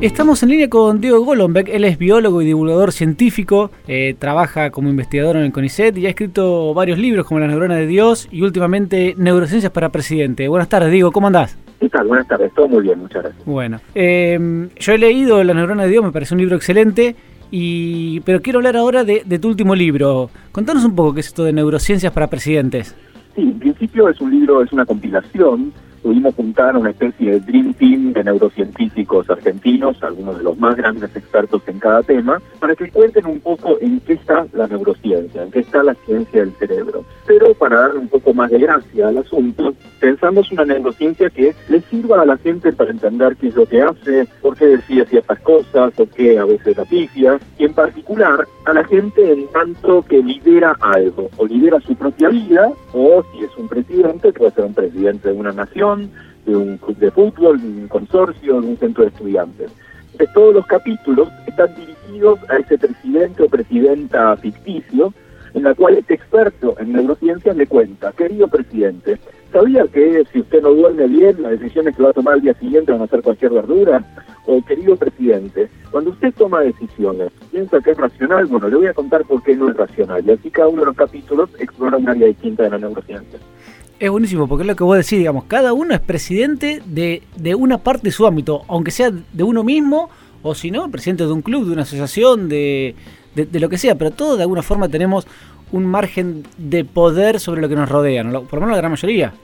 Estamos en línea con Diego Golombek, él es biólogo y divulgador científico, eh, trabaja como investigador en el CONICET y ha escrito varios libros como La neurona de Dios y últimamente Neurociencias para Presidente. Buenas tardes, Diego, ¿cómo andás? ¿Qué tal? Buenas tardes, todo muy bien, muchas gracias. Bueno, eh, yo he leído La neurona de Dios, me parece un libro excelente, y pero quiero hablar ahora de, de tu último libro. Contanos un poco qué es esto de Neurociencias para Presidentes. Sí, en principio es un libro, es una compilación pudimos juntar una especie de Dream Team de neurocientíficos argentinos, algunos de los más grandes expertos en cada tema, para que cuenten un poco en qué está la neurociencia, en qué está la ciencia del cerebro. Pero para darle un poco más de gracia al asunto, pensamos una neurociencia que le sirva a la gente para entender qué es lo que hace, por qué decide ciertas cosas, por qué a veces la y en particular a la gente en tanto que lidera algo, o lidera su propia vida, o si es un presidente, puede ser un presidente de una nación, de un club de fútbol, de un consorcio, de un centro de estudiantes. De todos los capítulos están dirigidos a ese presidente o presidenta ficticio, en la cual este experto en neurociencias le cuenta, querido presidente, ¿sabía que si usted no duerme bien, las decisiones que va a tomar al día siguiente van a ser cualquier verdura? O querido presidente, cuando usted toma decisiones, piensa que es racional, bueno, le voy a contar por qué no es racional. Y así cada uno de los capítulos explora un área distinta de la neurociencia. Es buenísimo, porque es lo que vos decís, digamos, cada uno es presidente de, de una parte de su ámbito, aunque sea de uno mismo, o si no, presidente de un club, de una asociación, de, de, lo que sea, pero todos de alguna forma tenemos un margen de poder sobre lo que nos rodea, ¿no? por lo menos la gran mayoría.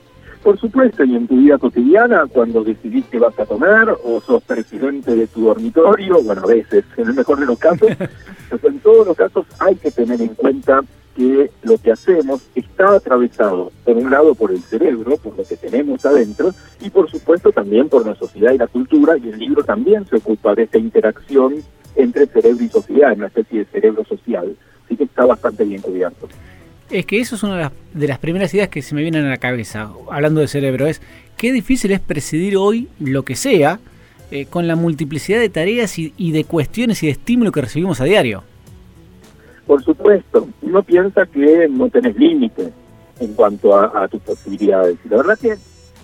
Por supuesto, y en tu vida cotidiana, cuando decidís que vas a comer, o sos presidente de tu dormitorio, bueno, a veces, en el mejor de los casos, pero en todos los casos hay que tener en cuenta que lo que hacemos está atravesado, por un lado, por el cerebro, por lo que tenemos adentro, y por supuesto también por la sociedad y la cultura, y el libro también se ocupa de esta interacción entre cerebro y sociedad, en una especie de cerebro social. Así que está bastante bien cubierto. Es que eso es una de las, primeras ideas que se me vienen a la cabeza, hablando de cerebro, es qué difícil es presidir hoy lo que sea eh, con la multiplicidad de tareas y, de cuestiones y de estímulo que recibimos a diario. Por supuesto, uno piensa que no tenés límites en cuanto a, tus posibilidades. La verdad que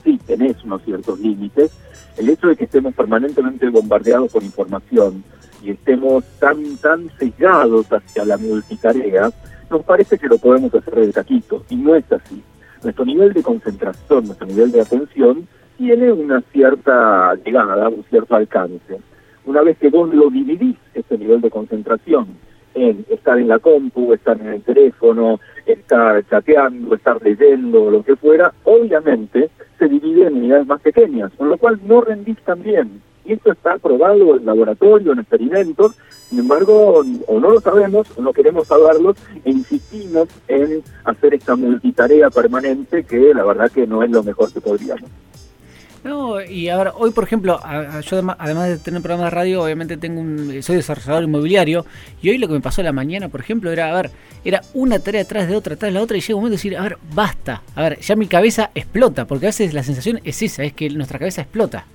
sí, tenés unos ciertos límites. El hecho de que estemos permanentemente bombardeados por información y estemos tan, tan sesgados hacia la multitarea, nos parece que lo podemos hacer de taquito, y no es así. Nuestro nivel de concentración, nuestro nivel de atención, tiene una cierta llegada, un cierto alcance. Una vez que vos lo dividís, ese nivel de concentración, en estar en la compu, estar en el teléfono, estar chateando, estar leyendo, lo que fuera, obviamente se divide en unidades más pequeñas, con lo cual no rendís tan bien. Esto está probado en laboratorio, en experimentos, sin embargo, o no lo sabemos, o no queremos saberlo, e insistimos en hacer esta multitarea permanente que la verdad que no es lo mejor que podríamos. No, y ahora, hoy por ejemplo, yo además de tener un programa de radio, obviamente tengo un, soy desarrollador inmobiliario, y hoy lo que me pasó la mañana, por ejemplo, era, a ver, era una tarea atrás de otra, atrás de la otra, y llega un momento de decir, a ver, basta, a ver, ya mi cabeza explota, porque a veces la sensación es esa, es que nuestra cabeza explota.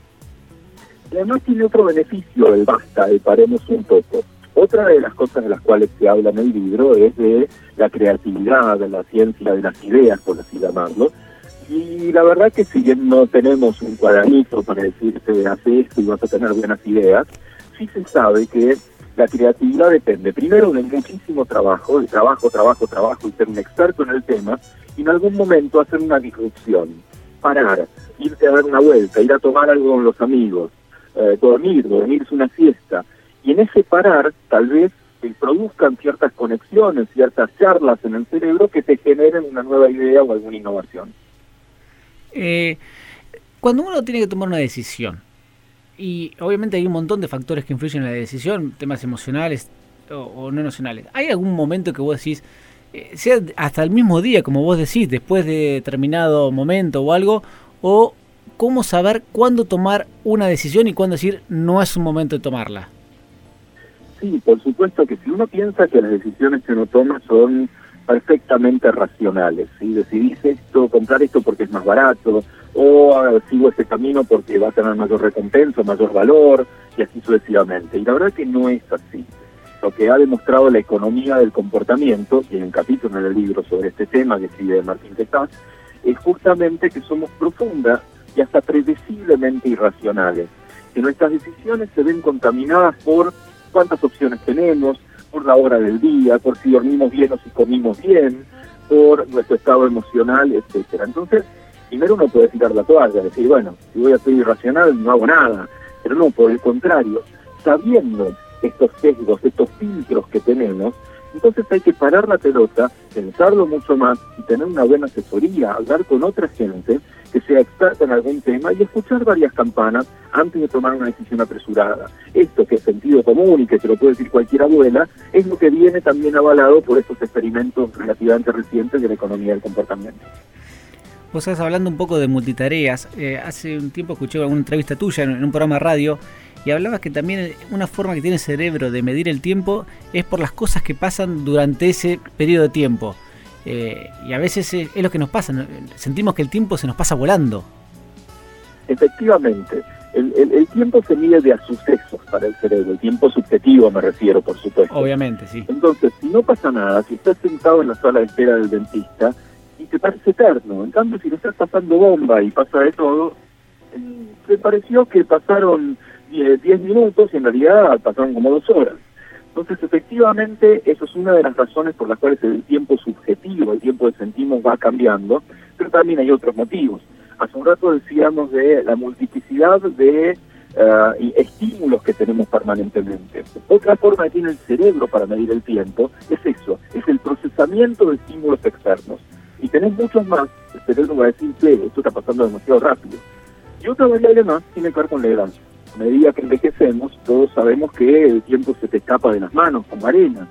Además tiene otro beneficio el basta, el paremos un poco. Otra de las cosas de las cuales se habla en el libro es de la creatividad, de la ciencia de las ideas, por así llamarlo, y la verdad que si bien no tenemos un cuadernito para decirte hace esto y vas a tener buenas ideas, sí se sabe que la creatividad depende primero de muchísimo trabajo, de trabajo, trabajo, trabajo y ser un experto en el tema, y en algún momento hacer una disrupción, parar, irte a dar una vuelta, ir a tomar algo con los amigos, eh, dormir, dormirse una siesta, y en ese parar tal vez se produzcan ciertas conexiones, ciertas charlas en el cerebro que te generen una nueva idea o alguna innovación. Eh, cuando uno tiene que tomar una decisión, y obviamente hay un montón de factores que influyen en la decisión, temas emocionales o, no emocionales, ¿hay algún momento que vos decís, eh, sea hasta el mismo día, como vos decís, después de determinado momento o algo, o cómo saber cuándo tomar una decisión y cuándo decir no es un momento de tomarla? Sí, por supuesto que si uno piensa que las decisiones que uno toma son perfectamente racionales. Si decidís esto, comprar esto porque es más barato, o ah, sigo ese camino porque va a tener mayor recompensa, mayor valor, y así sucesivamente. Y la verdad que no es así. Lo que ha demostrado la economía del comportamiento, y en un capítulo en el libro sobre este tema que escribe Martín Tetaz, es justamente que somos profundas y hasta predeciblemente irracionales. que nuestras decisiones se ven contaminadas por cuántas opciones tenemos, por la hora del día, por si dormimos bien o si comimos bien, por nuestro estado emocional, etcétera. Entonces, primero uno puede tirar la toalla, decir, bueno, si voy a ser irracional no hago nada, pero no, por el contrario, sabiendo estos sesgos, estos filtros que tenemos, entonces hay que parar la pelota, pensarlo mucho más y tener una buena asesoría, hablar con otra gente que sea experta en algún tema y escuchar varias campanas antes de tomar una decisión apresurada. Esto que es sentido común y que se lo puede decir cualquier abuela, es lo que viene también avalado por estos experimentos relativamente recientes de la economía del comportamiento. Vos estás hablando un poco de multitareas. Eh, hace un tiempo escuché una entrevista tuya en un programa radio y hablabas que también una forma que tiene el cerebro de medir el tiempo es por las cosas que pasan durante ese periodo de tiempo. Eh, y a veces es, lo que nos pasa, sentimos que el tiempo se nos pasa volando. Efectivamente, el, tiempo se mide de a sucesos para el cerebro, el tiempo subjetivo me refiero, por supuesto. Obviamente, sí. Entonces, si no pasa nada, si estás sentado en la sala de espera del dentista, y te parece eterno, en cambio si le estás pasando bomba y pasa de todo, eh, te pareció que pasaron 10 minutos y en realidad pasaron como dos horas. Entonces, efectivamente, eso es una de las razones por las cuales el tiempo subjetivo, el tiempo que sentimos va cambiando, pero también hay otros motivos. Hace un rato decíamos de la multiplicidad de eh, estímulos que tenemos permanentemente. Otra forma que tiene el cerebro para medir el tiempo es eso, es el procesamiento de estímulos externos. Y tenés muchos más, el cerebro va a decir esto está pasando demasiado rápido. Y otra variable más tiene que ver con la edad a medida que envejecemos, todos sabemos que el tiempo se te escapa de las manos como arena,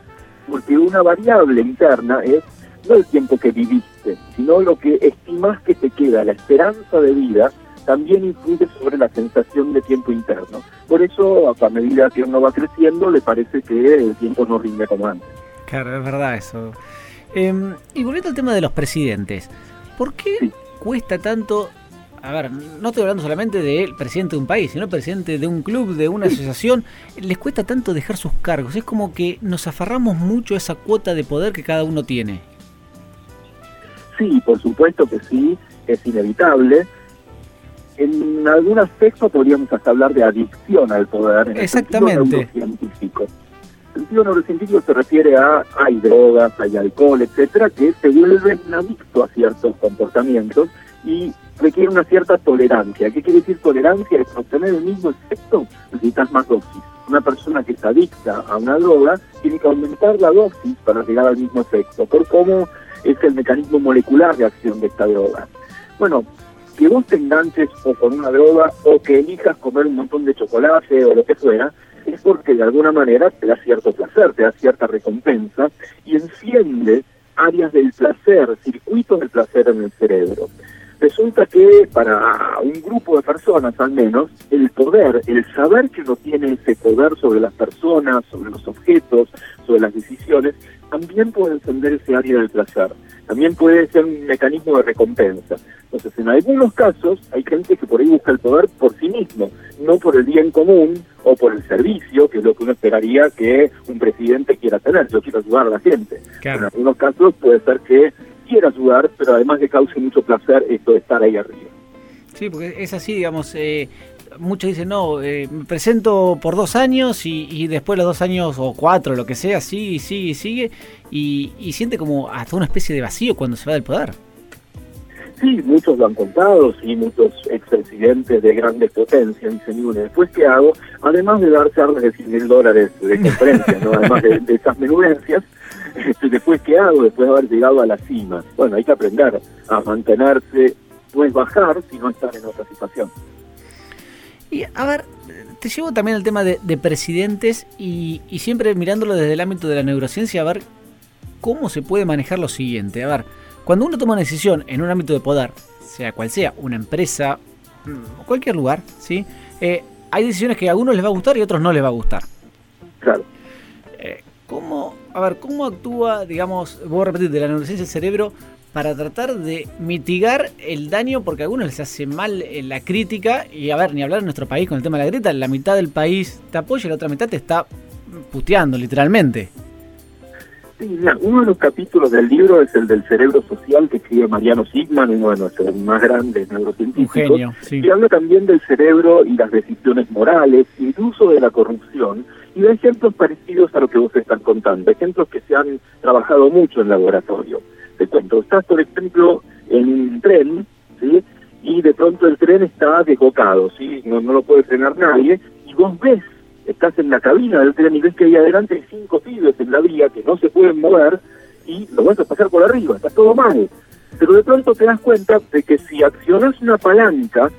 porque una variable interna es no el tiempo que viviste, sino lo que estimas que te queda, la esperanza de vida también influye sobre la sensación de tiempo interno. Por eso, a medida que uno va creciendo, le parece que el tiempo no rinde como antes. Claro, es verdad eso. Em, y volviendo al tema de los presidentes, ¿por qué cuesta tanto a ver, no estoy hablando solamente del presidente de un país, sino presidente de un club, de una asociación, les cuesta tanto dejar sus cargos. Es como que nos aferramos mucho a esa cuota de poder que cada uno tiene. Sí, por supuesto que sí, es inevitable. En algún aspecto podríamos hasta hablar de adicción al poder. En Exactamente. El sentido neurocientífico. El sentido neurocientífico se refiere a hay drogas, hay alcohol, etcétera, que se vuelven adictos a ciertos comportamientos y requiere una cierta tolerancia. ¿Qué quiere decir tolerancia? Es obtener el mismo efecto, necesitas más dosis. Una persona que se adicta a una droga tiene que aumentar la dosis para llegar al mismo efecto, por cómo es el mecanismo molecular de acción de esta droga. Bueno, que vos te enganches o con una droga o que elijas comer un montón de chocolate o lo que fuera, es porque de alguna manera te da cierto placer, te da cierta recompensa y enciende áreas del placer, circuitos del placer en el cerebro. Resulta que para un grupo de personas al menos, el poder, el saber que uno tiene ese poder sobre las personas, sobre los objetos, sobre las decisiones, también puede encender ese área del placer. También puede ser un mecanismo de recompensa. Entonces, en algunos casos hay gente que por ahí busca el poder por sí mismo, no por el bien común o por el servicio, que es lo que uno esperaría que un presidente quiera tener. Yo quiero ayudar a la gente. En algunos casos puede ser que quiera ayudar, pero además le cause mucho placer esto de estar ahí arriba. Sí, porque es así, digamos, eh, muchos dicen, no, eh, me presento por dos años y, después los dos años o cuatro, lo que sea, sigue, sigue, sigue, y, y siente como hasta una especie de vacío cuando se va del poder. Sí, muchos lo han contado, sí, muchos expresidentes de grandes potencias dicen, bueno, después qué hago, además de dar charlas de 100 mil dólares de conferencia, ¿no? además de, de esas menudencias, después qué hago, después de haber llegado a la cima. Bueno, hay que aprender a mantenerse, no es bajar, sino estar en otra situación. Y a ver, te llevo también al tema de, presidentes y, y, siempre mirándolo desde el ámbito de la neurociencia, a ver cómo se puede manejar lo siguiente. A ver, cuando uno toma una decisión en un ámbito de poder, sea cual sea, una empresa, mm, cualquier lugar, ¿sí? Eh, hay decisiones que a algunos les va a gustar y a otros no les va a gustar. Claro. Eh, ¿Cómo a ver, ¿cómo actúa, digamos, voy a repetir, de la neurociencia del cerebro para tratar de mitigar el daño? Porque a algunos les hace mal eh, la crítica, y a ver, ni hablar en nuestro país con el tema de la grieta, la mitad del país te apoya y la otra mitad te está puteando, literalmente. Sí, uno de los capítulos del libro es el del cerebro social que escribe Mariano Sigman, uno de nuestros más grandes neurocientíficos, y habla también del cerebro y las decisiones morales, incluso de la corrupción, y de ejemplos parecidos a lo que vos estás contando, ejemplos que se han trabajado mucho en laboratorio. Te cuento, estás por ejemplo en un tren, ¿sí? y de pronto el tren está desbocado, ¿sí? no, no lo puede frenar nadie, y vos ves estás en la cabina del tren y ves que hay adelante cinco pibes en la vía que no se pueden mover y lo vas a pasar por arriba, está todo mal. Pero de pronto te das cuenta de que si accionas una palanca,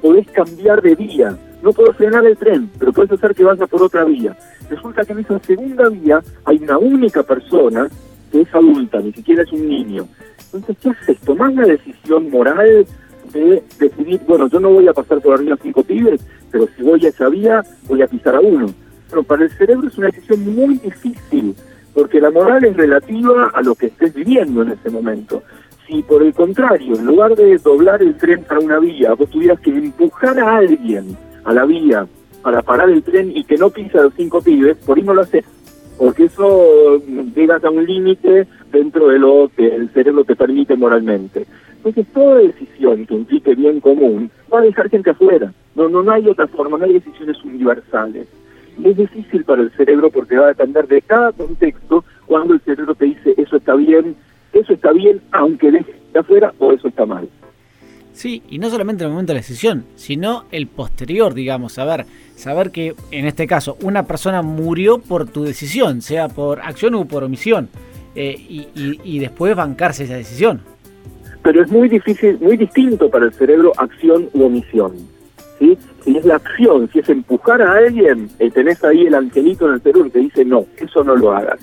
podés cambiar de vía. No podés frenar el tren, pero puedes hacer que vaya por otra vía. Resulta que en esa segunda vía hay una única persona que es adulta, ni siquiera es un niño. Entonces, ¿qué haces? Tomás la decisión moral de decidir, bueno, yo no voy a pasar por arriba cinco pibes, pero si voy a esa vía, voy a pisar a uno. Pero para el cerebro es una decisión muy difícil, porque la moral es relativa a lo que estés viviendo en ese momento. Si por el contrario, en lugar de doblar el tren para una vía, vos tuvieras que empujar a alguien a la vía para parar el tren y que no pisa a los cinco pibes, por ahí no lo haces. Porque eso llegas a un límite dentro de lo que el cerebro te permite moralmente. Entonces, toda decisión que implique bien común va a dejar gente afuera. No, no, no hay otra forma, no hay decisiones universales. Y es difícil para el cerebro porque va a depender de cada contexto cuando el cerebro te dice eso está bien, eso está bien, aunque deje de afuera, o eso está mal. Sí, y no solamente en el momento de la decisión, sino el posterior, digamos, saber, saber que en este caso una persona murió por tu decisión, sea por acción o por omisión, eh, y, y después bancarse esa decisión pero es muy difícil, muy distinto para el cerebro acción u omisión. ¿sí? Si es la acción, si es empujar a alguien, eh, tenés ahí el angelito en el cerebro que dice no, eso no lo hagas.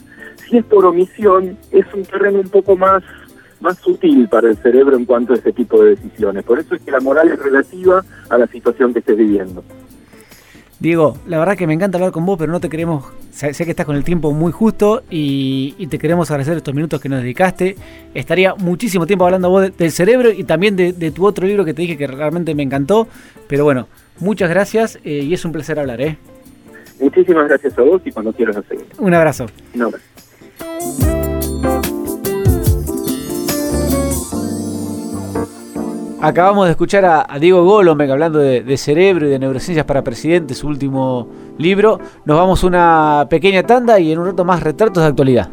Si es por omisión, es un terreno un poco más, más sutil para el cerebro en cuanto a ese tipo de decisiones. Por eso es que la moral es relativa a la situación que estés viviendo. Diego, la verdad que me encanta hablar con vos, pero no te queremos, sé, que estás con el tiempo muy justo y, te queremos agradecer estos minutos que nos dedicaste. Estaría muchísimo tiempo hablando vos del cerebro y también de, tu otro libro que te dije que realmente me encantó, pero bueno, muchas gracias eh, y es un placer hablar. ¿eh? Muchísimas gracias a vos y cuando quieras seguir. Un abrazo. Un abrazo. Acabamos de escuchar a, Diego Golombek hablando de, cerebro y de neurociencias para presidente, su último libro. Nos vamos una pequeña tanda y en un rato más retratos de actualidad.